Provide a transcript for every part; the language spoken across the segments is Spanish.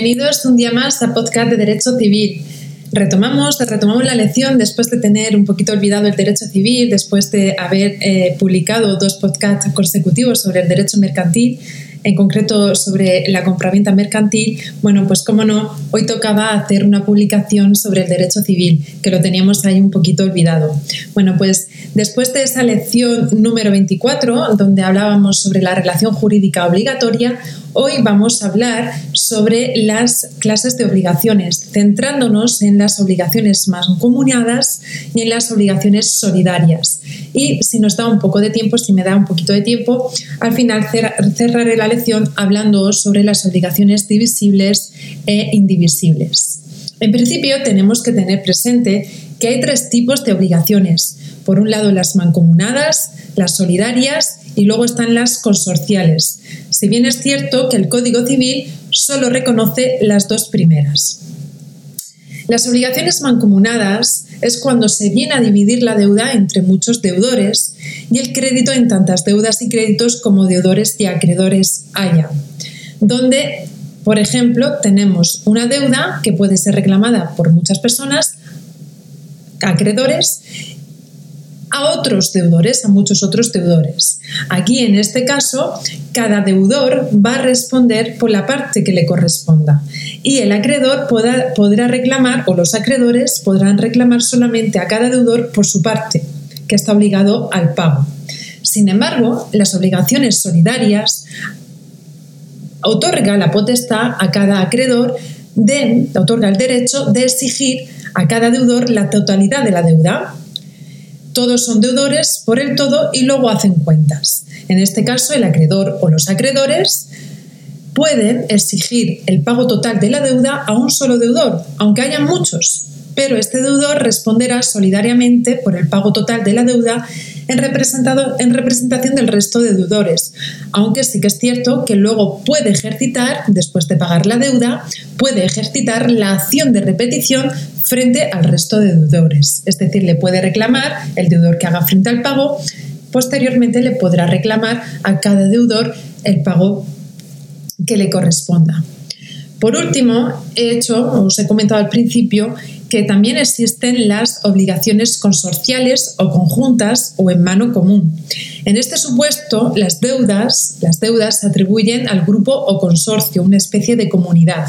Bienvenidos un día más a Podcast de Derecho Civil. Retomamos, retomamos la lección después de tener un poquito olvidado el derecho civil, después de haber eh, publicado dos podcasts consecutivos sobre el derecho mercantil en concreto sobre la compraventa mercantil, bueno, pues como no, hoy tocaba hacer una publicación sobre el derecho civil, que lo teníamos ahí un poquito olvidado. Bueno, pues después de esa lección número 24, donde hablábamos sobre la relación jurídica obligatoria, hoy vamos a hablar sobre las clases de obligaciones, centrándonos en las obligaciones más comunicadas y en las obligaciones solidarias. Y si nos da un poco de tiempo, si me da un poquito de tiempo, al final cerraré la lección hablando sobre las obligaciones divisibles e indivisibles. En principio, tenemos que tener presente que hay tres tipos de obligaciones. Por un lado, las mancomunadas, las solidarias y luego están las consorciales. Si bien es cierto que el Código Civil solo reconoce las dos primeras. Las obligaciones mancomunadas es cuando se viene a dividir la deuda entre muchos deudores y el crédito en tantas deudas y créditos como deudores y acreedores haya, donde, por ejemplo, tenemos una deuda que puede ser reclamada por muchas personas, acreedores, a otros deudores, a muchos otros deudores. Aquí, en este caso, cada deudor va a responder por la parte que le corresponda y el acreedor podrá, reclamar, o los acreedores podrán reclamar solamente a cada deudor por su parte, que está obligado al pago. Sin embargo, las obligaciones solidarias otorga la potestad a cada acreedor de, otorga el derecho de exigir a cada deudor la totalidad de la deuda, todos son deudores por el todo y luego hacen cuentas. En este caso, el acreedor o los acreedores pueden exigir el pago total de la deuda a un solo deudor, aunque haya muchos, pero este deudor responderá solidariamente por el pago total de la deuda en, en, representación del resto de deudores, aunque sí que es cierto que luego puede ejercitar, después de pagar la deuda, puede ejercitar la acción de repetición frente al resto de deudores. Es decir, le puede reclamar el deudor que haga frente al pago, posteriormente le podrá reclamar a cada deudor el pago que le corresponda. Por último, he hecho, os he comentado al principio, que también existen las obligaciones consorciales o conjuntas o en mano común. En este supuesto, las deudas, las deudas se atribuyen al grupo o consorcio, una especie de comunidad.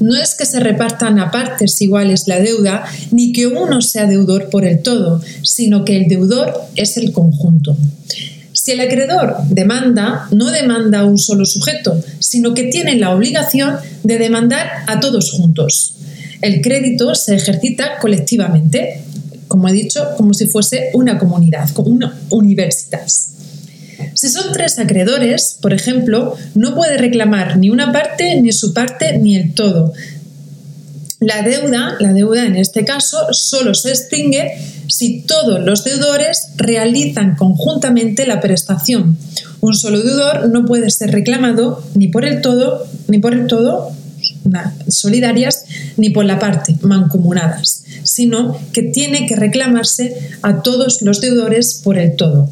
No es que se repartan a partes iguales la deuda, ni que uno sea deudor por el todo, sino que el deudor es el conjunto. Si el acreedor demanda, no demanda a un solo sujeto, sino que tiene la obligación de demandar a todos juntos el crédito se ejercita colectivamente, como he dicho, como si fuese una comunidad, como una universidad. Si son tres acreedores, por ejemplo, no puede reclamar ni una parte, ni su parte, ni el todo. La deuda, la deuda en este caso, solo se extingue si todos los deudores realizan conjuntamente la prestación. Un solo deudor no puede ser reclamado ni por el todo, ni por el todo solidarias ni por la parte mancomunadas, sino que tiene que reclamarse a todos los deudores por el todo.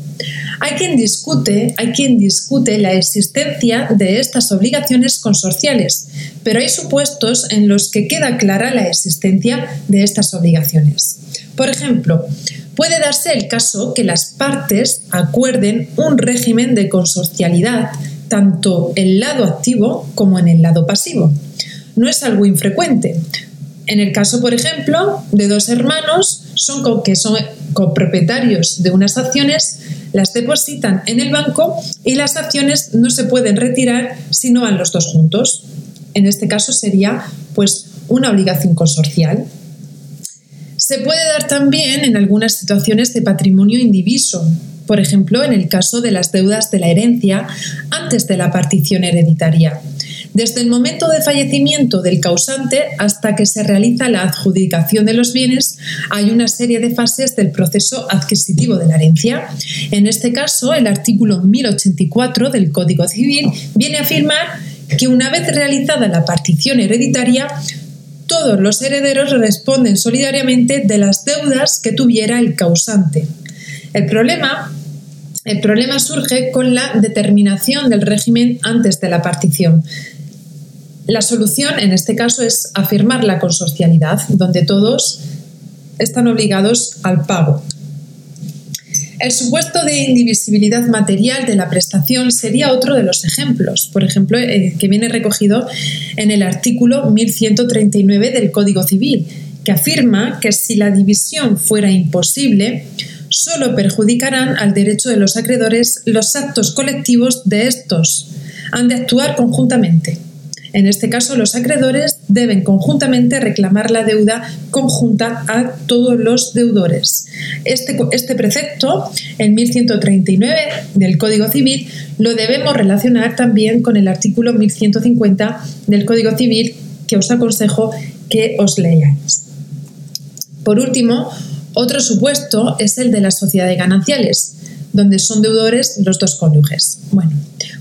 Hay quien discute, hay quien discute la existencia de estas obligaciones consorciales, pero hay supuestos en los que queda clara la existencia de estas obligaciones. Por ejemplo, puede darse el caso que las partes acuerden un régimen de consorcialidad tanto en el lado activo como en el lado pasivo no es algo infrecuente. En el caso, por ejemplo, de dos hermanos son que son copropietarios de unas acciones, las depositan en el banco y las acciones no se pueden retirar si no van los dos juntos. En este caso sería pues una obligación consorcial. Se puede dar también en algunas situaciones de patrimonio indiviso, por ejemplo, en el caso de las deudas de la herencia antes de la partición hereditaria desde el momento de fallecimiento del causante hasta que se realiza la adjudicación de los bienes, hay una serie de fases del proceso adquisitivo de la herencia. En este caso, el artículo 1084 del Código Civil viene a afirmar que una vez realizada la partición hereditaria, todos los herederos responden solidariamente de las deudas que tuviera el causante. El problema, el problema surge con la determinación del régimen antes de la partición. La solución en este caso es afirmar la consorcialidad, donde todos están obligados al pago. El supuesto de indivisibilidad material de la prestación sería otro de los ejemplos, por ejemplo, eh, que viene recogido en el artículo 1139 del Código Civil, que afirma que si la división fuera imposible, solo perjudicarán al derecho de los acreedores los actos colectivos de estos. Han de actuar conjuntamente. En este caso, los acreedores deben conjuntamente reclamar la deuda conjunta a todos los deudores. Este, este precepto, en 1139 del Código Civil, lo debemos relacionar también con el artículo 1150 del Código Civil que os aconsejo que os leáis. Por último, otro supuesto es el de las sociedades gananciales, donde son deudores los dos cónyuges. Bueno,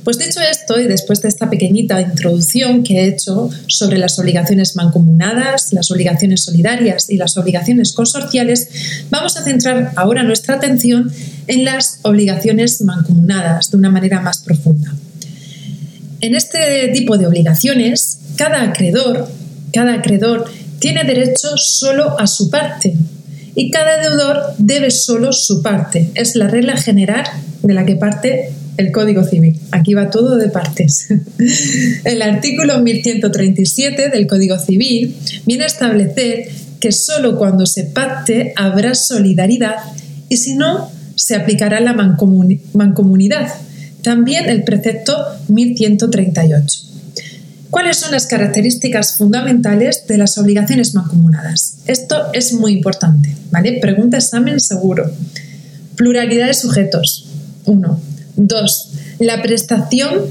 pues dicho esto, y después de esta pequeñita introducción que he hecho sobre las obligaciones mancomunadas, las obligaciones solidarias y las obligaciones consorciales, vamos a centrar ahora nuestra atención en las obligaciones mancomunadas de una manera más profunda. En este tipo de obligaciones, cada acreedor, cada acreedor tiene derecho solo a su parte y cada deudor debe solo su parte. Es la regla general de la que parte el Código Civil. Aquí va todo de partes. El artículo 1137 del Código Civil viene a establecer que solo cuando se pacte habrá solidaridad y si no, se aplicará la mancomunidad. También el precepto 1138. ¿Cuáles son las características fundamentales de las obligaciones mancomunadas? Esto es muy importante, ¿vale? Pregunta examen seguro. Pluralidad de sujetos. Uno. Dos, la prestación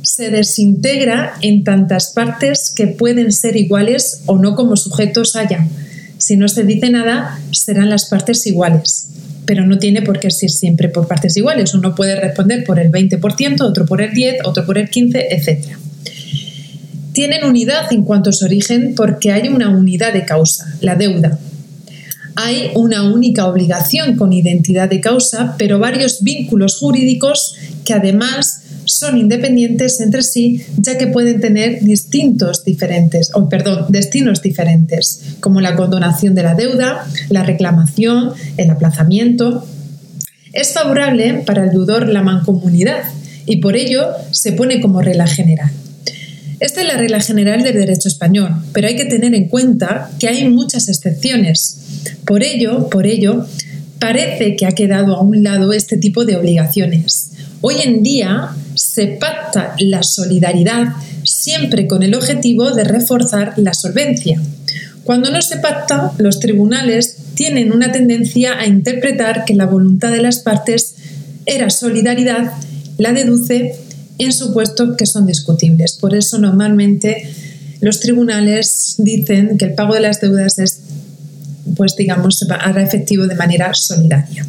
se desintegra en tantas partes que pueden ser iguales o no como sujetos haya. Si no se dice nada, serán las partes iguales. Pero no tiene por qué ser siempre por partes iguales. Uno puede responder por el 20%, otro por el 10%, otro por el 15%, etc. Tienen unidad en cuanto a su origen porque hay una unidad de causa, la deuda, hay una única obligación con identidad de causa, pero varios vínculos jurídicos que además son independientes entre sí, ya que pueden tener distintos diferentes, o perdón, destinos diferentes, como la condonación de la deuda, la reclamación, el aplazamiento. Es favorable para el deudor la mancomunidad y por ello se pone como regla general. Esta es la regla general del derecho español, pero hay que tener en cuenta que hay muchas excepciones. Por ello, por ello, parece que ha quedado a un lado este tipo de obligaciones. Hoy en día se pacta la solidaridad siempre con el objetivo de reforzar la solvencia. Cuando no se pacta, los tribunales tienen una tendencia a interpretar que la voluntad de las partes era solidaridad, la deduce en supuestos que son discutibles. Por eso normalmente los tribunales dicen que el pago de las deudas es, pues digamos, se hará efectivo de manera solidaria.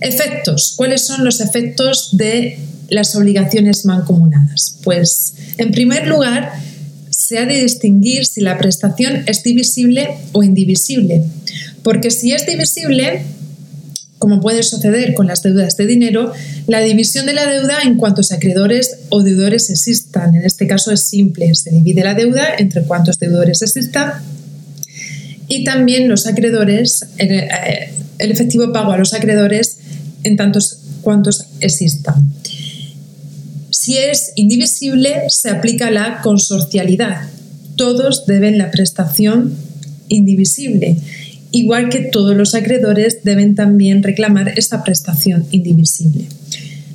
Efectos. ¿Cuáles son los efectos de las obligaciones mancomunadas? Pues, en primer lugar, se ha de distinguir si la prestación es divisible o indivisible. Porque si es divisible, como puede suceder con las deudas de dinero, la división de la deuda en cuantos acreedores o deudores existan. En este caso es simple, se divide la deuda entre cuantos deudores existan y también los acreedores, el, eh, el efectivo pago a los acreedores en tantos cuantos existan. Si es indivisible, se aplica la consorcialidad. Todos deben la prestación indivisible igual que todos los acreedores deben también reclamar esta prestación indivisible.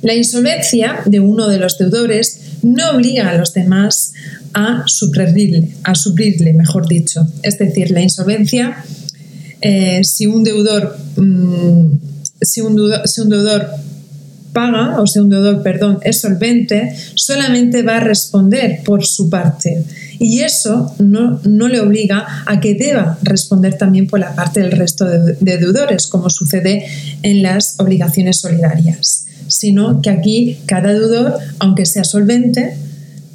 La insolvencia de uno de los deudores no obliga a los demás a suplirle, a suplirle mejor dicho. Es decir, la insolvencia, eh, si, un deudor, mm, si, un si un deudor paga, o si un deudor, perdón, es solvente, solamente va a responder por su parte y eso no, le obliga a que deba responder también por la parte del resto de, deudores, como sucede en las obligaciones solidarias, sino que aquí cada deudor, aunque sea solvente,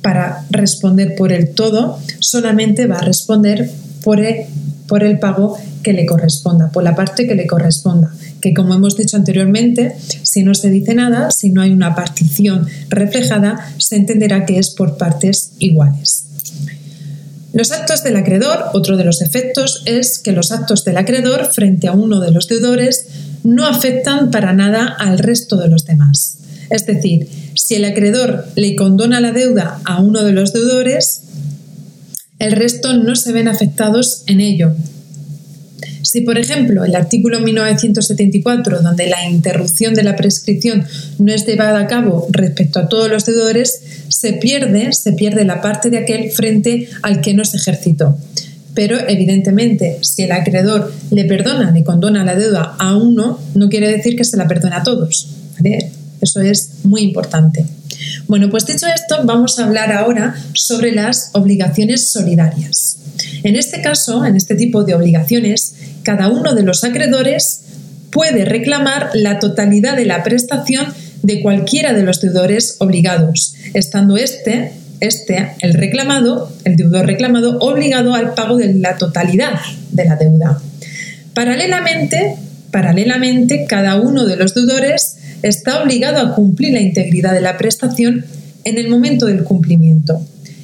para responder por el todo, solamente va a responder por por el pago que le corresponda, por la parte que le corresponda, que como hemos dicho anteriormente, si no se dice nada, si no hay una partición reflejada, se entenderá que es por partes iguales. Los actos del acreedor, otro de los efectos es que los actos del acreedor frente a uno de los deudores no afectan para nada al resto de los demás. Es decir, si el acreedor le condona la deuda a uno de los deudores, el resto no se ven afectados en ello. Si, por ejemplo, el artículo 1974, donde la interrupción de la prescripción no es llevada a cabo respecto a todos los deudores, se pierde, se pierde la parte de aquel frente al que no se ejercitó. Pero evidentemente, si el acreedor le perdona, le condona la deuda a uno, no quiere decir que se la perdone a todos. Eso es muy importante. Bueno, pues dicho esto, vamos a hablar ahora sobre las obligaciones solidarias. En este caso, en este tipo de obligaciones, cada uno de los acreedores puede reclamar la totalidad de la prestación de cualquiera de los deudores obligados, estando este, este, el reclamado, el deudor reclamado, obligado al pago de la totalidad de la deuda. Paralelamente, paralelamente, cada uno de los deudores está obligado a cumplir la integridad de la prestación en el momento del cumplimiento.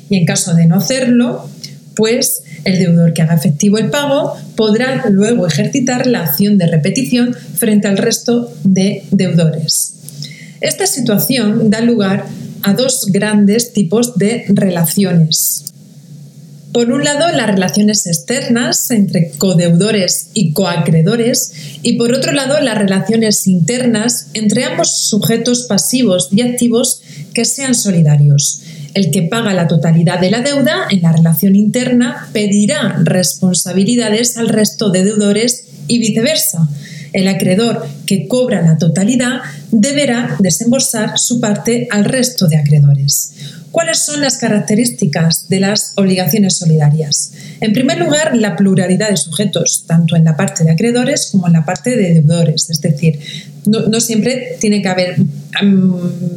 Y en caso de no hacerlo, pues el deudor que haga efectivo el pago podrá luego ejercitar la acción de repetición frente al resto de deudores. Esta situación da lugar a dos grandes tipos de relaciones. Por un lado, las relaciones externas entre codeudores y coacreedores y por otro lado, las relaciones internas entre ambos sujetos pasivos y activos que sean solidarios. El que paga la totalidad de la deuda en la relación interna pedirá responsabilidades al resto de deudores y viceversa. El acreedor que cobra la totalidad deberá desembolsar su parte al resto de acreedores. ¿Cuáles son las características de las obligaciones solidarias? En primer lugar, la pluralidad de sujetos, tanto en la parte de acreedores como en la parte de deudores. Es decir, no, siempre tiene que haber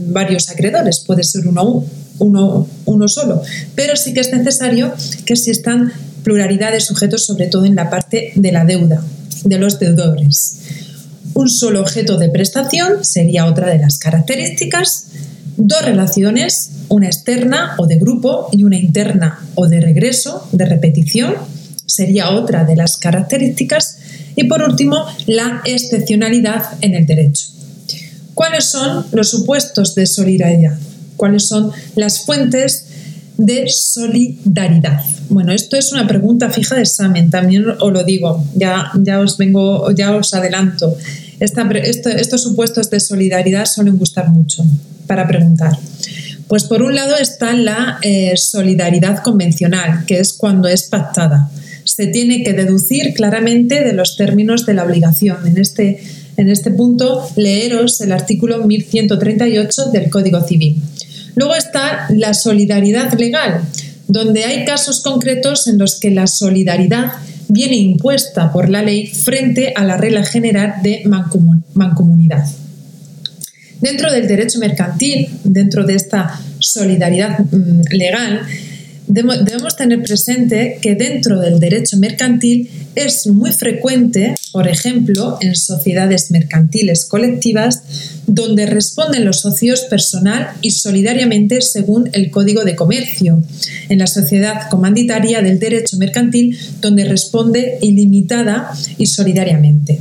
varios acreedores, puede ser uno, uno, uno solo, pero sí que es necesario que existan pluralidad de sujetos, sobre todo en la parte de la deuda, de los deudores. Un solo objeto de prestación sería otra de las características. Dos relaciones, una externa o de grupo y una interna o de regreso, de repetición, sería otra de las características. Y por último, la excepcionalidad en el derecho. ¿Cuáles son los supuestos de solidaridad? ¿Cuáles son las fuentes de solidaridad? Bueno, esto es una pregunta fija de examen, también os lo digo, ya, ya os vengo, ya os adelanto. estos supuestos de solidaridad suelen gustar mucho para preguntar. Pues por un lado está la eh, solidaridad convencional, que es cuando es pactada. Se tiene que deducir claramente de los términos de la obligación. En este, en este punto, leeros el artículo 1138 del Código Civil. Luego está la solidaridad legal, donde hay casos concretos en los que la solidaridad viene impuesta por la ley frente a la regla general de mancomunidad. Dentro del derecho mercantil, dentro de esta solidaridad mm, legal, debemos tener presente que dentro del derecho mercantil es muy frecuente, por ejemplo, en sociedades mercantiles colectivas, donde responden los socios personal y solidariamente según el Código de Comercio, en la sociedad comanditaria del derecho mercantil, donde responde ilimitada y solidariamente.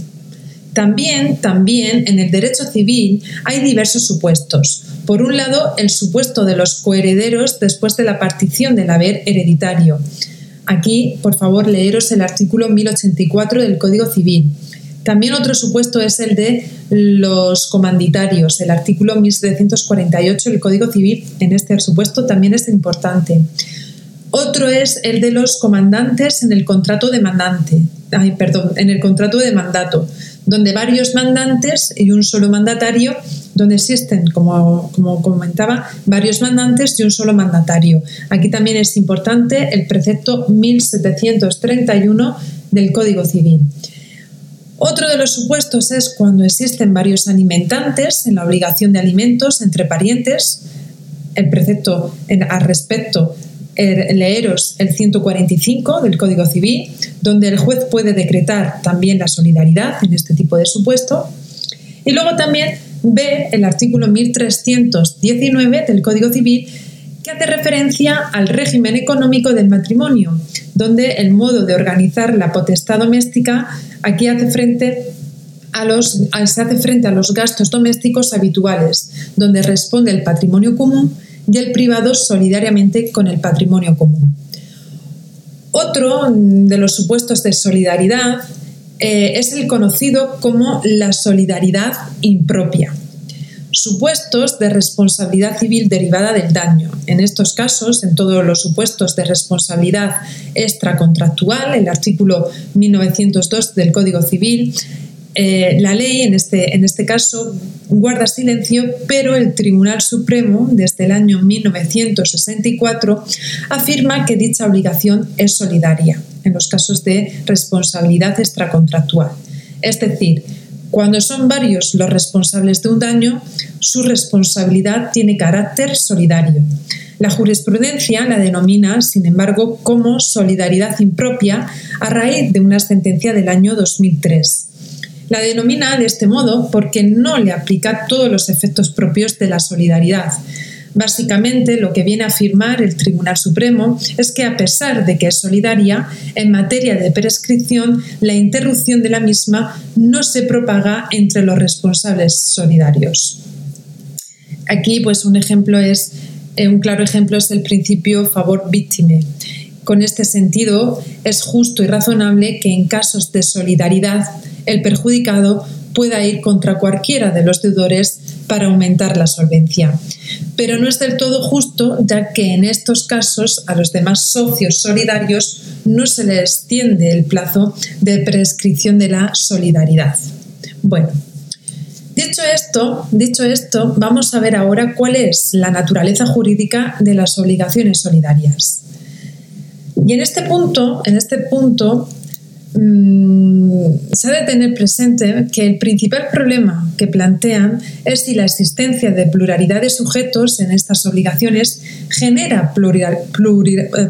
También, también en el derecho civil hay diversos supuestos. Por un lado, el supuesto de los coherederos después de la partición del haber hereditario. Aquí, por favor, leeros el artículo 1084 del Código Civil. También otro supuesto es el de los comanditarios, el artículo 1748 del Código Civil. En este supuesto también es importante. Otro es el de los comandantes en el contrato de mandante, ay, perdón, en el contrato de mandato donde varios mandantes y un solo mandatario, donde existen, como, como comentaba, varios mandantes y un solo mandatario. Aquí también es importante el precepto 1731 del Código Civil. Otro de los supuestos es cuando existen varios alimentantes en la obligación de alimentos entre parientes. El precepto al respecto leeros el 145 del Código Civil, donde el juez puede decretar también la solidaridad en este tipo de supuesto. Y luego también ve el artículo 1319 del Código Civil, que hace referencia al régimen económico del matrimonio, donde el modo de organizar la potestad doméstica aquí hace frente a los, se hace frente a los gastos domésticos habituales, donde responde el patrimonio común y el privado solidariamente con el patrimonio común. Otro de los supuestos de solidaridad eh, es el conocido como la solidaridad impropia supuestos de responsabilidad civil derivada del daño. En estos casos, en todos los supuestos de responsabilidad extracontractual, el artículo 1902 del Código Civil, eh, la ley en este, en este caso guarda silencio, pero el Tribunal Supremo, desde el año 1964, afirma que dicha obligación es solidaria en los casos de responsabilidad extracontractual. Es decir, cuando son varios los responsables de un daño, su responsabilidad tiene carácter solidario. La jurisprudencia la denomina, sin embargo, como solidaridad impropia a raíz de una sentencia del año 2003. La denomina de este modo porque no le aplica todos los efectos propios de la solidaridad, Básicamente, lo que viene a afirmar el Tribunal Supremo es que, a pesar de que es solidaria, en materia de prescripción, la interrupción de la misma no se propaga entre los responsables solidarios. Aquí, pues, un ejemplo es, eh, un claro ejemplo es el principio favor víctime. Con este sentido, es justo y razonable que en casos de solidaridad el perjudicado pueda ir contra cualquiera de los deudores para aumentar la solvencia. Pero no es del todo justo, ya que en estos casos a los demás socios solidarios no se les extiende el plazo de prescripción de la solidaridad. Bueno, dicho esto, dicho esto, vamos a ver ahora cuál es la naturaleza jurídica de las obligaciones solidarias. Y en este punto, en este punto Mm, se ha de tener presente que el principal problema que plantean es si la existencia de pluralidad de sujetos en estas obligaciones genera eh,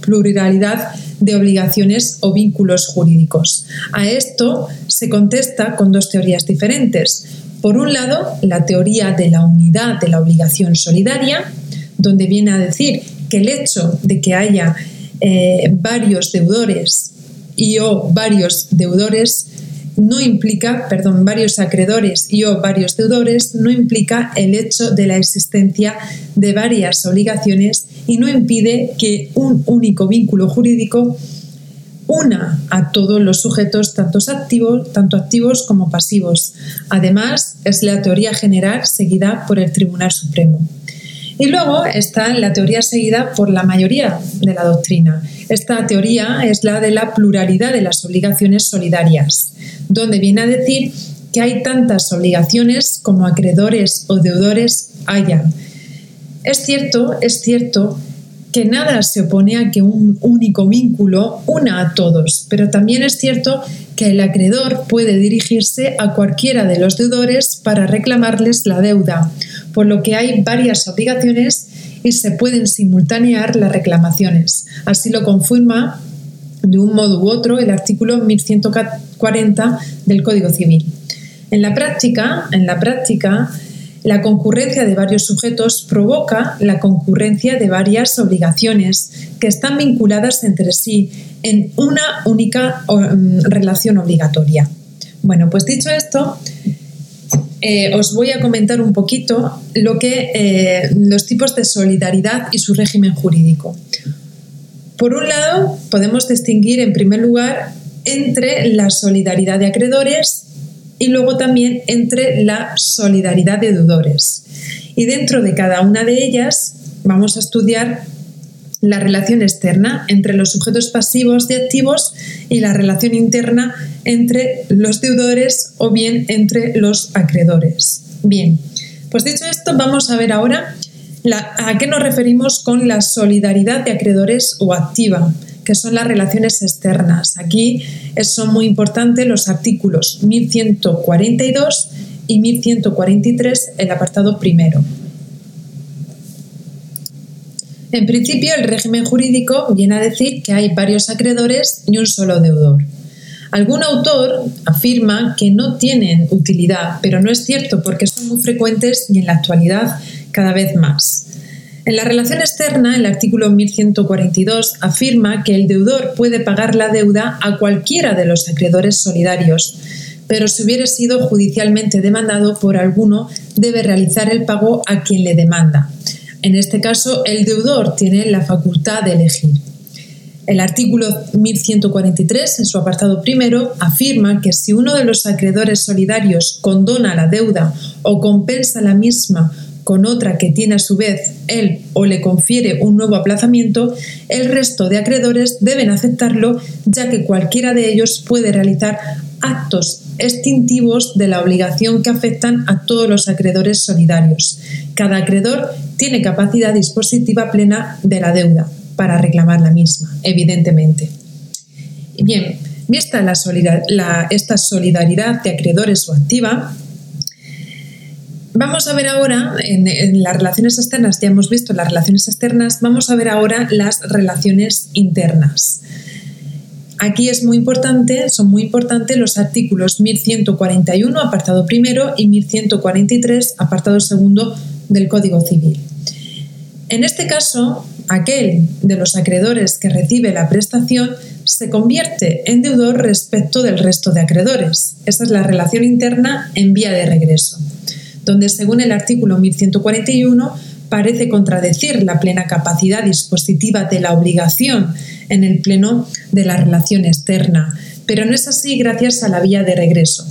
pluralidad de obligaciones o vínculos jurídicos. A esto se contesta con dos teorías diferentes. Por un lado, la teoría de la unidad de la obligación solidaria, donde viene a decir que el hecho de que haya eh, varios deudores y o varios deudores no implica, perdón, varios acreedores y o varios deudores no implica el hecho de la existencia de varias obligaciones y no impide que un único vínculo jurídico una a todos los sujetos, activos, tanto activos como pasivos. Además, es la teoría general seguida por el Tribunal Supremo. Y luego está la teoría seguida por la mayoría de la doctrina. Esta teoría es la de la pluralidad de las obligaciones solidarias, donde viene a decir que hay tantas obligaciones como acreedores o deudores haya. Es cierto, es cierto que nada se opone a que un único vínculo una a todos, pero también es cierto que el acreedor puede dirigirse a cualquiera de los deudores para reclamarles la deuda, por lo que hay varias obligaciones y se pueden simultanear las reclamaciones. Así lo confirma de un modo u otro el artículo 1140 del Código Civil. En la práctica, en la práctica, la concurrencia de varios sujetos provoca la concurrencia de varias obligaciones que están vinculadas entre sí en una única mm, relación obligatoria. Bueno, pues dicho esto, eh, os voy a comentar un poquito lo que, eh, los tipos de solidaridad y su régimen jurídico. Por un lado, podemos distinguir en primer lugar entre la solidaridad de acreedores y luego también entre la solidaridad de deudores. Y dentro de cada una de ellas vamos a estudiar la relación externa entre los sujetos pasivos y activos y la relación interna entre los deudores o bien entre los acreedores. Bien, pues dicho esto, vamos a ver ahora a qué nos referimos con la solidaridad de acreedores o activa que son las relaciones externas. Aquí son muy importantes los artículos 1142 y 1143, el apartado primero. En principio, el régimen jurídico viene a decir que hay varios acreedores y un solo deudor. Algún autor afirma que no tienen utilidad, pero no es cierto porque son muy frecuentes y en la actualidad cada vez más. En la relación externa, el artículo 1142 afirma que el deudor puede pagar la deuda a cualquiera de los acreedores solidarios, pero si hubiera sido judicialmente demandado por alguno, debe realizar el pago a quien le demanda. En este caso, el deudor tiene la facultad de elegir. El artículo 1143, en su apartado primero, afirma que si uno de los acreedores solidarios condona la deuda o compensa la misma con otra que tiene a su vez él o le confiere un nuevo aplazamiento, el resto de acreedores deben aceptarlo ya que cualquiera de ellos puede realizar actos extintivos de la obligación que afectan a todos los acreedores solidarios. Cada acreedor tiene capacidad dispositiva plena de la deuda para reclamar la misma, evidentemente. Bien, vista la, esta solidaridad de acreedores o activa, Vamos a ver ahora, en, las relaciones externas, ya hemos visto las relaciones externas, vamos a ver ahora las relaciones internas. Aquí es muy importante, son muy importantes los artículos 1141, apartado primero, y 1143, apartado segundo del Código Civil. En este caso, aquel de los acreedores que recibe la prestación se convierte en deudor respecto del resto de acreedores. Esa es la relación interna en vía de regreso donde según el artículo 1141 parece contradecir la plena capacidad dispositiva de la obligación en el pleno de la relación externa, pero no es así gracias a la vía de regreso.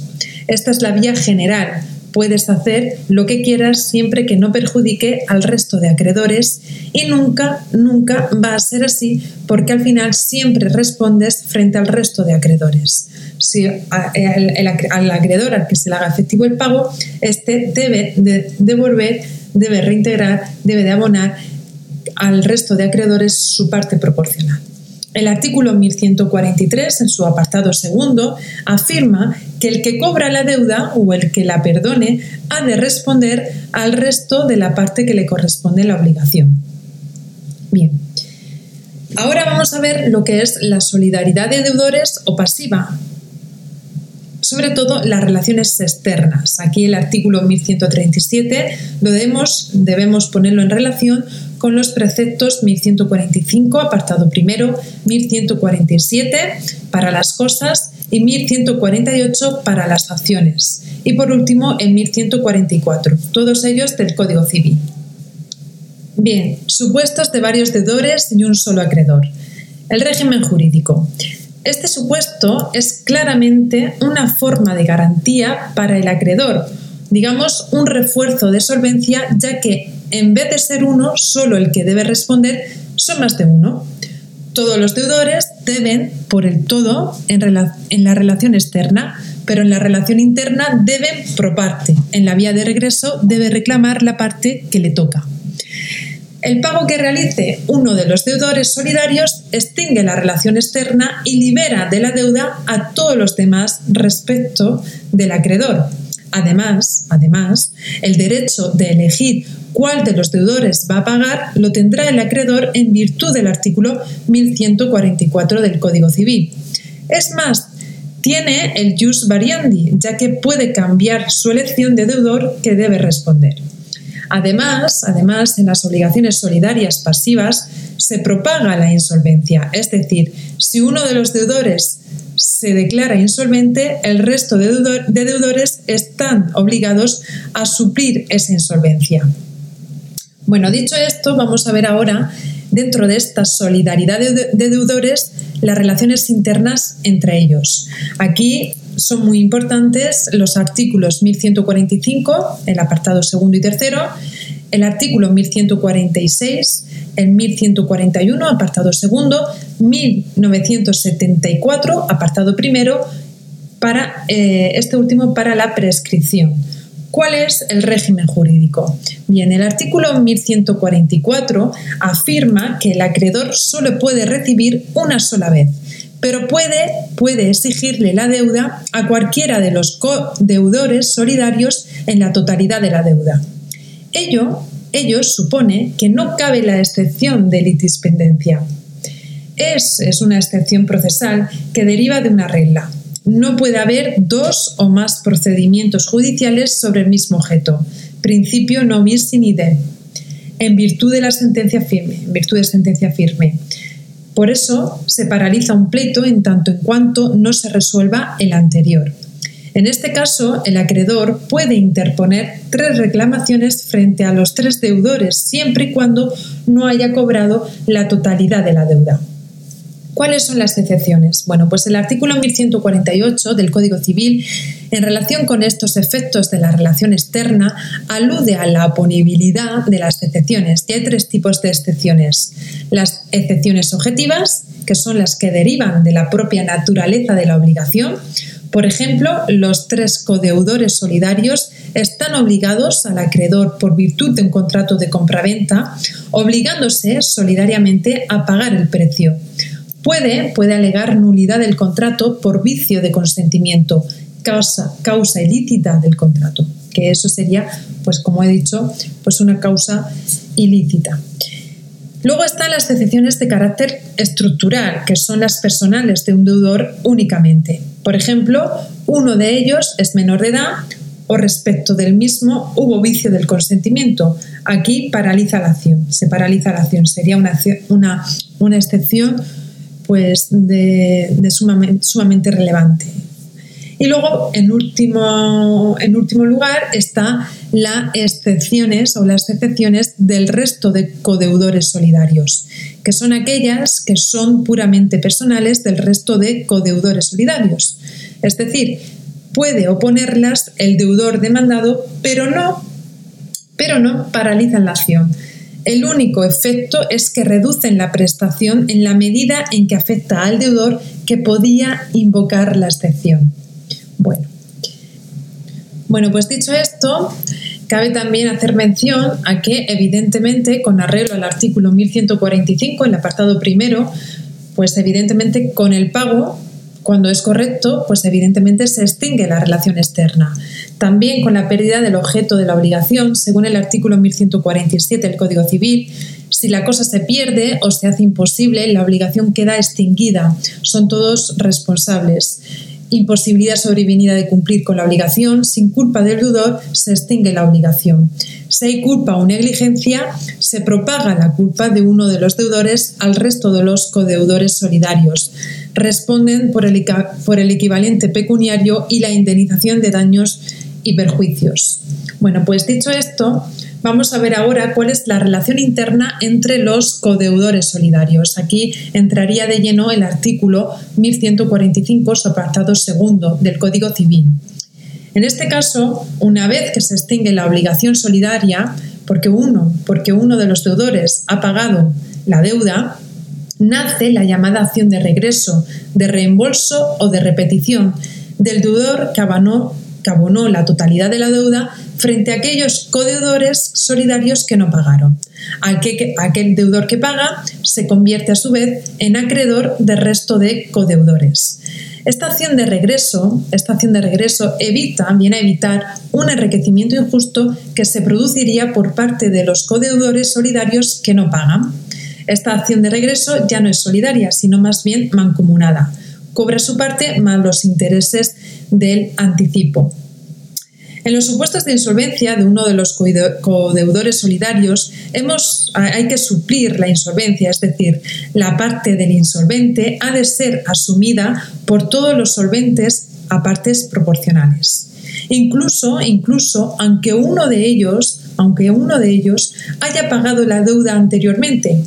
Esta es la vía general. Puedes hacer lo que quieras siempre que no perjudique al resto de acreedores y nunca, nunca va a ser así porque al final siempre respondes frente al resto de acreedores si al acreedor al que se le haga efectivo el pago, este debe devolver, debe reintegrar, debe de abonar al resto de acreedores su parte proporcional. El artículo 1143, en su apartado segundo, afirma que el que cobra la deuda o el que la perdone ha de responder al resto de la parte que le corresponde la obligación. Bien, ahora vamos a ver lo que es la solidaridad de deudores o pasiva, sobre todo las relaciones externas. Aquí el artículo 1137 lo debemos, debemos ponerlo en relación con los preceptos 1145, apartado primero, 1147 para las cosas y 1148 para las acciones. Y por último, el 1144, todos ellos del Código Civil. Bien, supuestos de varios deudores y un solo acreedor. El régimen jurídico. Este supuesto es claramente una forma de garantía para el acreedor, digamos un refuerzo de solvencia, ya que en vez de ser uno solo el que debe responder, son más de uno. Todos los deudores deben, por el todo, en, la relación externa, pero en la relación interna deben pro parte. En la vía de regreso debe reclamar la parte que le toca. El pago que realice uno de los deudores solidarios extingue la relación externa y libera de la deuda a todos los demás respecto del acreedor. Además, además, el derecho de elegir cuál de los deudores va a pagar lo tendrá el acreedor en virtud del artículo 1144 del Código Civil. Es más, tiene el jus variandi, ya que puede cambiar su elección de deudor que debe responder. Además, además, en las obligaciones solidarias pasivas se propaga la insolvencia, es decir, si uno de los deudores se declara insolvente, el resto de, deudores están obligados a suplir esa insolvencia. Bueno, dicho esto, vamos a ver ahora, dentro de esta solidaridad de, deudores, las relaciones internas entre ellos. Aquí son muy importantes los artículos 1145, el apartado segundo y tercero, el artículo 1146, el 1141, apartado segundo, 1974, apartado primero, para eh, este último para la prescripción. ¿Cuál es el régimen jurídico? Bien, el artículo 1144 afirma que el acreedor solo puede recibir una sola vez pero puede, puede exigirle la deuda a cualquiera de los deudores solidarios en la totalidad de la deuda. Ello, ello supone que no cabe la excepción de litispendencia. Es, es una excepción procesal que deriva de una regla. No puede haber dos o más procedimientos judiciales sobre el mismo objeto. Principio no bis in idem. en virtud de la sentencia firme, en virtud de sentencia firme. Por eso se paraliza un pleito en tanto en cuanto no se resuelva el anterior. En este caso, el acreedor puede interponer tres reclamaciones frente a los tres deudores, siempre y cuando no haya cobrado la totalidad de la deuda. ¿Cuáles son las excepciones? Bueno, pues el artículo 1148 del Código Civil, en relación con estos efectos de la relación externa, alude a la oponibilidad de las excepciones. Y hay tres tipos de excepciones. Las excepciones objetivas, que son las que derivan de la propia naturaleza de la obligación, por ejemplo, los tres codeudores solidarios están obligados al acreedor por virtud de un contrato de compraventa, obligándose solidariamente a pagar el precio. Puede, puede alegar nulidad del contrato por vicio de consentimiento, causa, causa ilícita del contrato, que eso sería, pues como he dicho, pues una causa ilícita. Luego están las excepciones de carácter estructural, que son las personales de un deudor únicamente. Por ejemplo, uno de ellos es menor de edad o respecto del mismo hubo vicio del consentimiento. Aquí paraliza la acción, se paraliza la acción. Sería una, una, una excepción pues, de, sumamente, relevante. Y luego, en último, en último lugar, está las excepciones o las excepciones del resto de codeudores solidarios, que son aquellas que son puramente personales del resto de codeudores solidarios. Es decir, puede oponerlas el deudor demandado, pero no, pero no paralizan la acción. El único efecto es que reducen la prestación en la medida en que afecta al deudor que podía invocar la excepción. Bueno, bueno, pues dicho esto, cabe también hacer mención a que, evidentemente, con arreglo al artículo 1145, el apartado primero, pues evidentemente con el pago, cuando es correcto, pues evidentemente se extingue la relación externa. También con la pérdida del objeto de la obligación, según el artículo 1147 del Código Civil, si la cosa se pierde o se hace imposible, la obligación queda extinguida. Son todos responsables imposibilidad sobrevenida de cumplir con la obligación, sin culpa del deudor se extingue la obligación. Si hay culpa o negligencia, se propaga la culpa de uno de los deudores al resto de los codeudores solidarios. Responden por el, por el equivalente pecuniario y la indemnización de daños y perjuicios. Bueno, pues dicho esto, Vamos a ver ahora cuál es la relación interna entre los codeudores solidarios. Aquí entraría de lleno el artículo 1145, su apartado segundo del Código Civil. En este caso, una vez que se extingue la obligación solidaria, porque uno, porque uno de los deudores ha pagado la deuda, nace la llamada acción de regreso, de reembolso o de repetición del deudor que abonó, que abonó la totalidad de la deuda frente a aquellos codeudores solidarios que no pagaron. Aquel deudor que paga se convierte a su vez en acreedor del resto de codeudores. Esta acción de regreso, esta acción de regreso evita, viene a evitar un enriquecimiento injusto que se produciría por parte de los codeudores solidarios que no pagan. Esta acción de regreso ya no es solidaria, sino más bien mancomunada. Cobra su parte más los intereses del anticipo. En los supuestos de insolvencia de uno de los codeudores solidarios, hay que suplir la insolvencia, es decir, la parte del insolvente ha de ser asumida por todos los solventes a partes proporcionales. Incluso, incluso, aunque uno de ellos, aunque uno de ellos haya pagado la deuda anteriormente,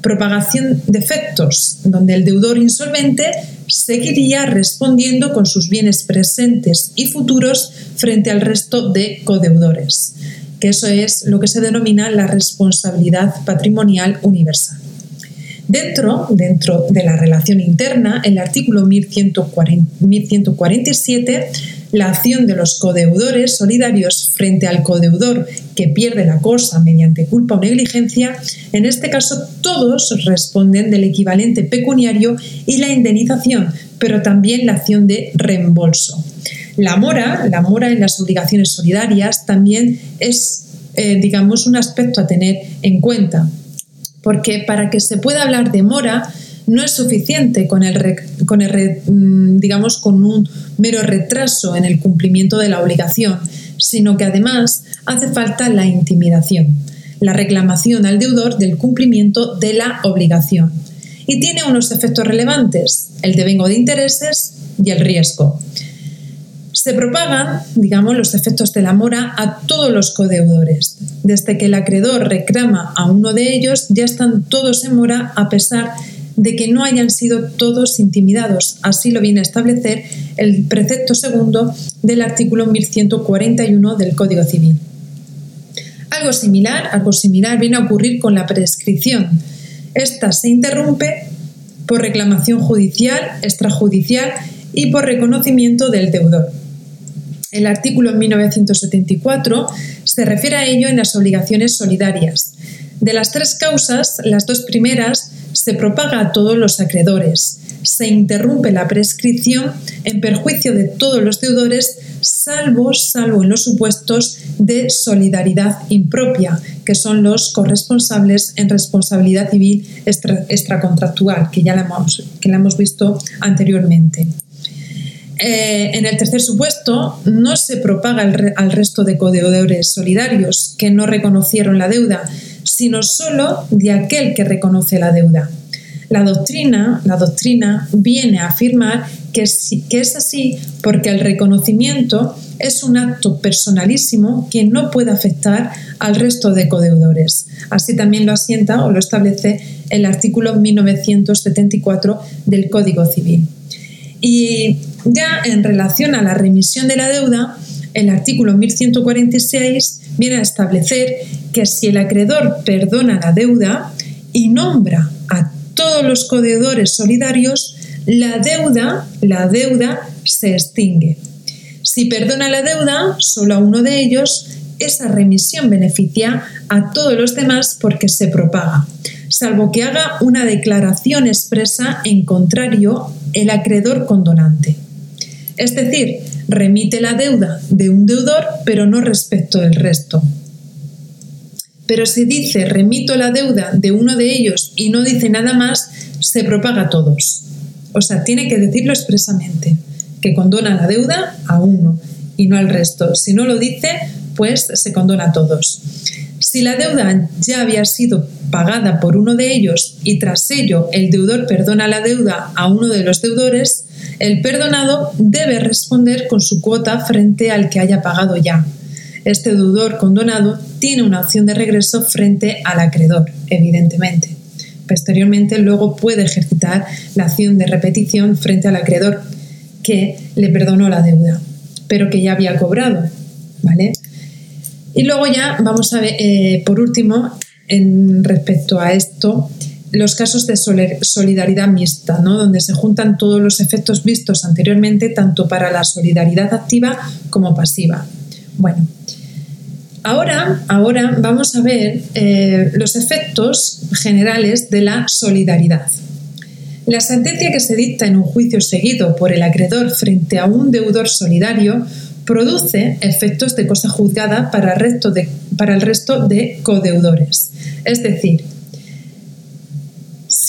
propagación de efectos, donde el deudor insolvente seguiría respondiendo con sus bienes presentes y futuros frente al resto de codeudores, que eso es lo que se denomina la responsabilidad patrimonial universal. Dentro, dentro de la relación interna, el artículo 1147 la acción de los codeudores solidarios frente al codeudor que pierde la cosa mediante culpa o negligencia, en este caso todos responden del equivalente pecuniario y la indemnización, pero también la acción de reembolso. La mora, la mora en las obligaciones solidarias también es, eh, digamos, un aspecto a tener en cuenta, porque para que se pueda hablar de mora, no es suficiente con el, con el, mm, digamos, con un mero retraso en el cumplimiento de la obligación, sino que además hace falta la intimidación. la reclamación al deudor del cumplimiento de la obligación. Y tiene unos efectos relevantes, el devengo de intereses y el riesgo. Se propagan, digamos, los efectos de la mora a todos los codeudores. Desde que el acreedor reclama a uno de ellos, ya están todos en mora a pesar de que no hayan sido todos intimidados. Así lo viene a establecer el precepto segundo del artículo 1141 del Código Civil. Algo similar, algo similar viene a ocurrir con la prescripción. Esta se interrumpe por reclamación judicial, extrajudicial y por reconocimiento del deudor. El artículo 1974 se refiere a ello en las obligaciones solidarias. De las tres causas, las dos primeras se propaga a todos los acreedores. Se interrumpe la prescripción en perjuicio de todos los deudores, salvo, salvo en los supuestos de solidaridad impropia, que son los corresponsables en responsabilidad civil extracontractual, que ya la hemos, que hemos visto anteriormente. Eh, en el tercer supuesto, no se propaga al resto de codeudores solidarios que no reconocieron la deuda, sino solo de aquel que reconoce la deuda. La doctrina, la doctrina viene a afirmar que, es así porque el reconocimiento es un acto personalísimo que no puede afectar al resto de codeudores. Así también lo asienta o lo establece el artículo 1974 del Código Civil. Y ya en relación a la remisión de la deuda, el artículo 1146 viene a establecer que si el acreedor perdona la deuda y nombra a todos los codeudores solidarios, la deuda, la deuda se extingue. Si perdona la deuda solo a uno de ellos, esa remisión beneficia a todos los demás porque se propaga, salvo que haga una declaración expresa en contrario el acreedor condonante. Es decir, remite la deuda de un deudor, pero no respecto del resto. Pero si dice remito la deuda de uno de ellos y no dice nada más, se propaga a todos. O sea, tiene que decirlo expresamente, que condona la deuda a uno y no al resto. Si no lo dice, pues se condona a todos. Si la deuda ya había sido pagada por uno de ellos y tras ello el deudor perdona la deuda a uno de los deudores, el perdonado debe responder con su cuota frente al que haya pagado ya. Este deudor condonado tiene una opción de regreso frente al acreedor, evidentemente. Posteriormente, luego puede ejercitar la acción de repetición frente al acreedor que le perdonó la deuda, pero que ya había cobrado. ¿vale? Y luego ya vamos a ver, eh, por último, en respecto a esto, los casos de solidaridad mixta, ¿no? donde se juntan todos los efectos vistos anteriormente, tanto para la solidaridad activa como pasiva. Bueno, ahora, ahora vamos a ver eh, los efectos generales de la solidaridad. La sentencia que se dicta en un juicio seguido por el acreedor frente a un deudor solidario produce efectos de cosa juzgada para el resto de, para el resto de codeudores. Es decir,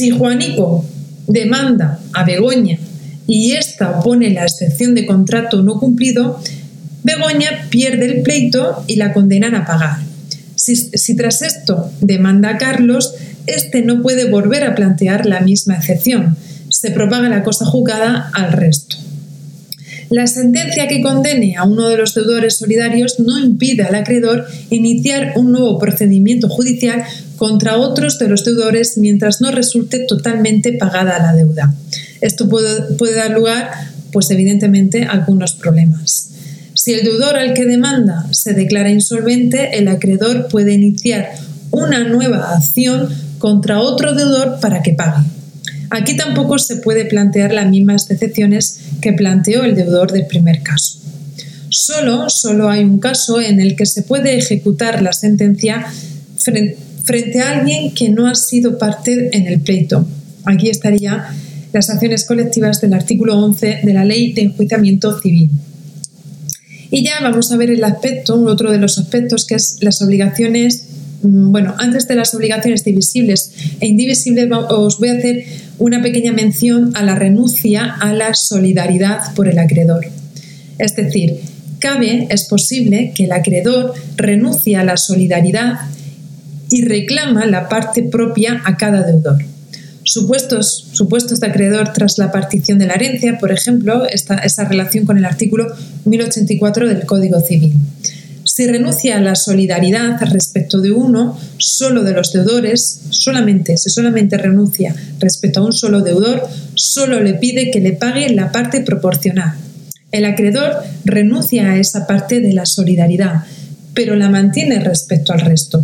si Juanico demanda a Begoña y ésta opone la excepción de contrato no cumplido, Begoña pierde el pleito y la condenan a pagar. Si, tras esto demanda a Carlos, éste no puede volver a plantear la misma excepción. Se propaga la cosa juzgada al resto. La sentencia que condene a uno de los deudores solidarios no impide al acreedor iniciar un nuevo procedimiento judicial contra otros de los deudores mientras no resulte totalmente pagada la deuda. Esto puede, dar lugar, pues evidentemente, a algunos problemas. Si el deudor al que demanda se declara insolvente, el acreedor puede iniciar una nueva acción contra otro deudor para que pague. Aquí tampoco se puede plantear las mismas excepciones que planteó el deudor del primer caso. Solo, solo hay un caso en el que se puede ejecutar la sentencia frente a alguien que no ha sido parte en el pleito. Aquí estarían las acciones colectivas del artículo 11 de la Ley de Enjuiciamiento Civil. Y ya vamos a ver el aspecto, otro de los aspectos, que es las obligaciones Mm, bueno, antes de las obligaciones divisibles e indivisibles, os voy a hacer una pequeña mención a la renuncia a la solidaridad por el acreedor. Es decir, cabe, es posible que el acreedor renuncie a la solidaridad y reclama la parte propia a cada deudor. Supuestos, supuestos de acreedor tras la partición de la herencia, por ejemplo, esta, esa relación con el artículo 1084 del Código Civil. Si renuncia a la solidaridad respecto de uno solo de los deudores, solamente, si solamente renuncia respecto a un solo deudor, solo le pide que le pague la parte proporcional. El acreedor renuncia a esa parte de la solidaridad, pero la mantiene respecto al resto.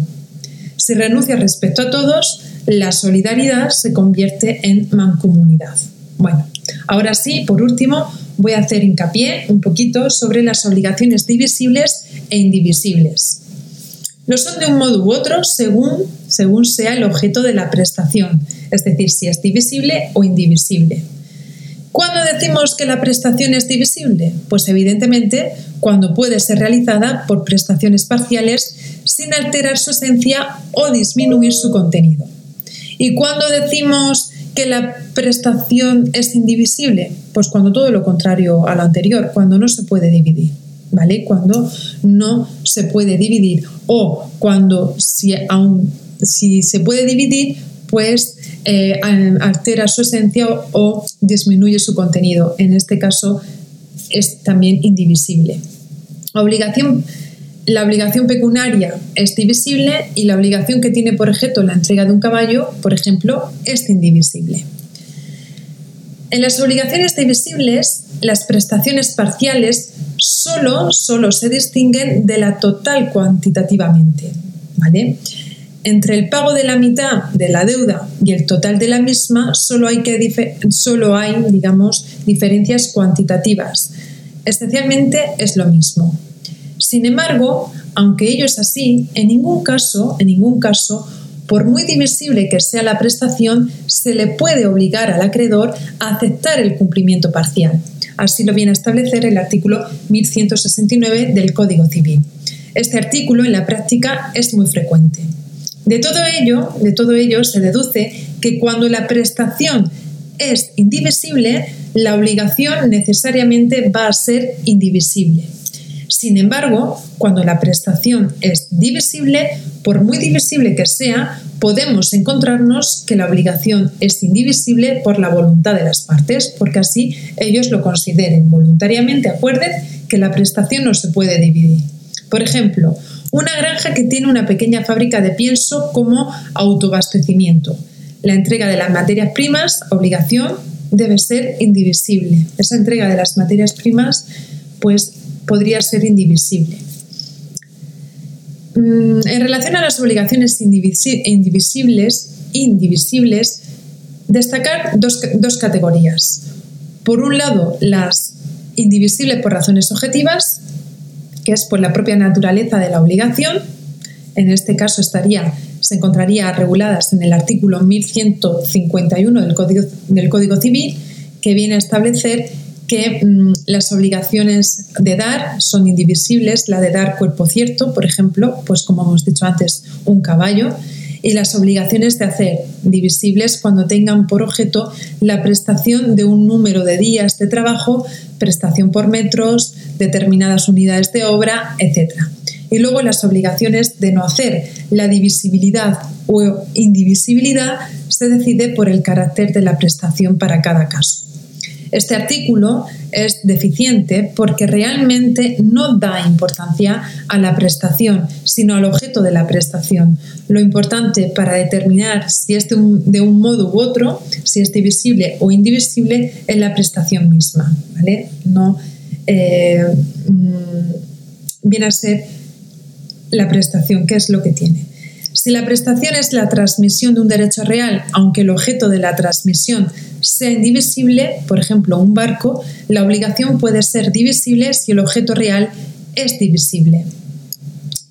Si renuncia respecto a todos, la solidaridad se convierte en mancomunidad. Bueno, ahora sí, por último, voy a hacer hincapié un poquito sobre las obligaciones divisibles e indivisibles. Lo son de un modo u otro según, según sea el objeto de la prestación, es decir, si es divisible o indivisible. ¿Cuándo decimos que la prestación es divisible? Pues evidentemente cuando puede ser realizada por prestaciones parciales sin alterar su esencia o disminuir su contenido. ¿Y cuándo decimos que la prestación es indivisible? Pues cuando todo lo contrario a lo anterior, cuando no se puede dividir, ¿vale? Cuando no se puede dividir o cuando si si se puede dividir, pues eh, altera su esencia o, disminuye su contenido. En este caso es también indivisible. Obligación la obligación pecuniaria es divisible y la obligación que tiene por objeto la entrega de un caballo, por ejemplo, es indivisible. En las obligaciones divisibles, las prestaciones parciales solo, solo se distinguen de la total cuantitativamente. ¿vale? Entre el pago de la mitad de la deuda y el total de la misma solo hay, que solo hay digamos, diferencias cuantitativas. Esencialmente es lo mismo. Sin embargo, aunque ello es así, en ningún caso, en ningún caso, por muy divisible que sea la prestación, se le puede obligar al acreedor a aceptar el cumplimiento parcial. Así lo viene a establecer el artículo 1169 del Código Civil. Este artículo en la práctica es muy frecuente. De todo ello, de todo ello se deduce que cuando la prestación es indivisible, la obligación necesariamente va a ser indivisible. Sin embargo, cuando la prestación es divisible, por muy divisible que sea, podemos encontrarnos que la obligación es indivisible por la voluntad de las partes, porque así ellos lo consideren voluntariamente, acuerden que la prestación no se puede dividir. Por ejemplo, una granja que tiene una pequeña fábrica de pienso como autobastecimiento. La entrega de las materias primas, obligación, debe ser indivisible. Esa entrega de las materias primas, pues podría ser indivisible. Mm, en relación a las obligaciones indivisibles, destacar dos, dos categorías. Por un lado, las indivisibles por razones objetivas, que es por la propia naturaleza de la obligación. En este caso estaría, se encontraría reguladas en el artículo 1151 del Código, del Código Civil, que viene a establecer que mm, las obligaciones de dar son indivisibles, la de dar cuerpo cierto, por ejemplo, pues como hemos dicho antes, un caballo, y las obligaciones de hacer divisibles cuando tengan por objeto la prestación de un número de días de trabajo, prestación por metros, determinadas unidades de obra, etc. Y luego las obligaciones de no hacer. La divisibilidad o indivisibilidad se decide por el carácter de la prestación para cada caso. Este artículo es deficiente porque realmente no da importancia a la prestación, sino al objeto de la prestación. Lo importante para determinar si es de un, modo u otro, si es divisible o indivisible, es la prestación misma. ¿vale? No eh, mm, viene a ser la prestación, qué es lo que tiene. Si la prestación es la transmisión de un derecho real, aunque el objeto de la transmisión sea indivisible, por ejemplo, un barco, la obligación puede ser divisible si el objeto real es divisible.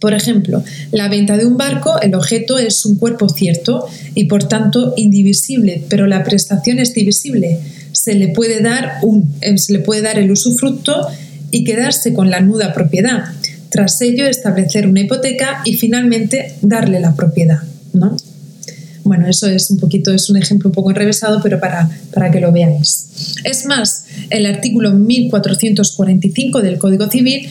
Por ejemplo, la venta de un barco, el objeto es un cuerpo cierto y por tanto indivisible, pero la prestación es divisible. Se le puede dar, un, eh, se le puede dar el usufructo y quedarse con la nuda propiedad. Tras ello, establecer una hipoteca y finalmente darle la propiedad. ¿no? Bueno, eso es un poquito, es un ejemplo un poco enrevesado, pero para, para que lo veáis. Es más, el artículo 1445 del Código Civil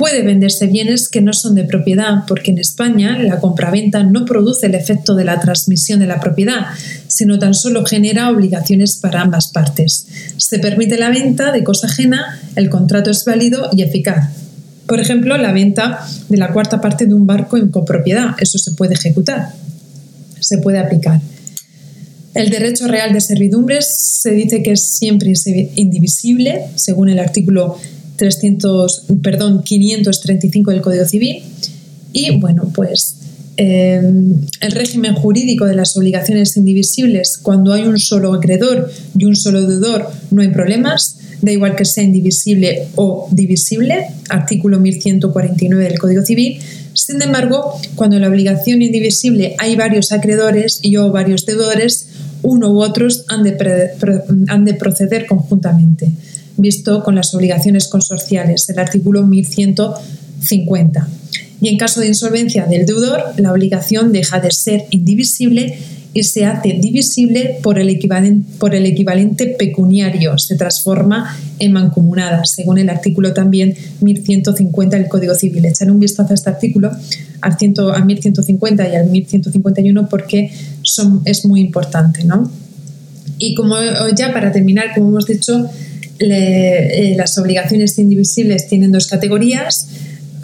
Puede venderse bienes que no son de propiedad, porque en España la compraventa no produce el efecto de la transmisión de la propiedad, sino tan solo genera obligaciones para ambas partes. Se permite la venta de cosa ajena, el contrato es válido y eficaz. Por ejemplo, la venta de la cuarta parte de un barco en copropiedad, eso se puede ejecutar, se puede aplicar. El derecho real de servidumbres se dice que es siempre indivisible, según el artículo 300, perdón, 535 del Código Civil. Y bueno, pues em, el régimen jurídico de las obligaciones indivisibles, cuando hay un solo acreedor y un solo deudor, no hay problemas, da igual que sea indivisible o divisible, artículo 1149 del Código Civil. Sin embargo, cuando en la obligación indivisible hay varios acreedores y o varios deudores, uno u otros han de, han de proceder conjuntamente visto con las obligaciones consorciales, el artículo 1150. Y en caso de insolvencia del deudor, la obligación deja de ser indivisible y se hace divisible por el, equivalente, por el equivalente pecuniario, se transforma en mancomunada, según el artículo también 1150 del Código Civil. Echar un vistazo a este artículo, al, 1150 y al 1151, porque son, es muy importante. ¿no? Y como ya para terminar, como hemos dicho, eh, las obligaciones indivisibles tienen dos categorías.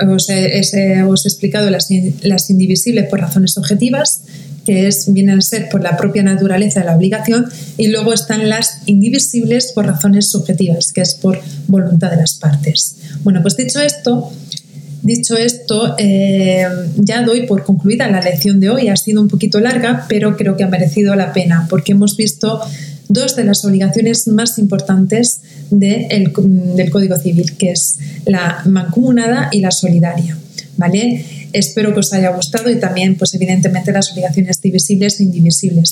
Os he, explicado las, las, indivisibles por razones objetivas, que es, vienen a ser por la propia naturaleza de la obligación, y luego están las indivisibles por razones subjetivas, que es por voluntad de las partes. Bueno, pues dicho esto, Dicho esto, eh, ya doy por concluida la lección de hoy. Ha sido un poquito larga, pero creo que ha merecido la pena porque hemos visto dos de las obligaciones más importantes del Código Civil, que es la mancomunada y la solidaria. ¿Vale? Espero que os haya gustado y también, pues evidentemente, las obligaciones divisibles e indivisibles.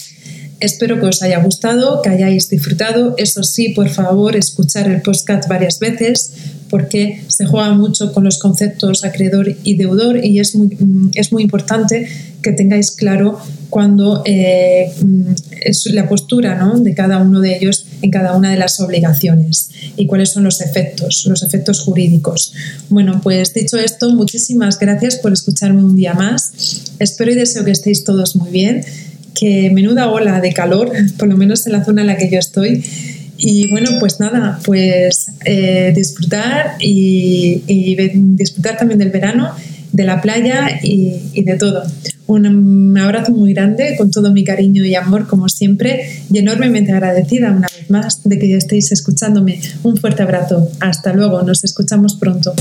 Espero que os haya gustado, que hayáis disfrutado. Eso sí, por favor, escuchar el podcast varias veces porque se juega mucho con los conceptos acreedor y deudor y es muy, mm, es muy importante que tengáis claro cuando eh, mm, es la postura ¿no? de cada uno de ellos en cada una de las obligaciones y cuáles son los efectos, los efectos jurídicos. Bueno, pues dicho esto, muchísimas gracias por escucharme un día más. Espero y deseo que estéis todos muy bien, que menuda ola de calor, por lo menos en la zona en la que yo estoy. Y bueno, pues nada, pues eh, disfrutar y, disfrutar también del verano, de la playa y, y de todo. Un abrazo muy grande con todo mi cariño y amor como siempre y enormemente agradecida una vez más de que estéis escuchándome. Un fuerte abrazo. Hasta luego. Nos escuchamos pronto.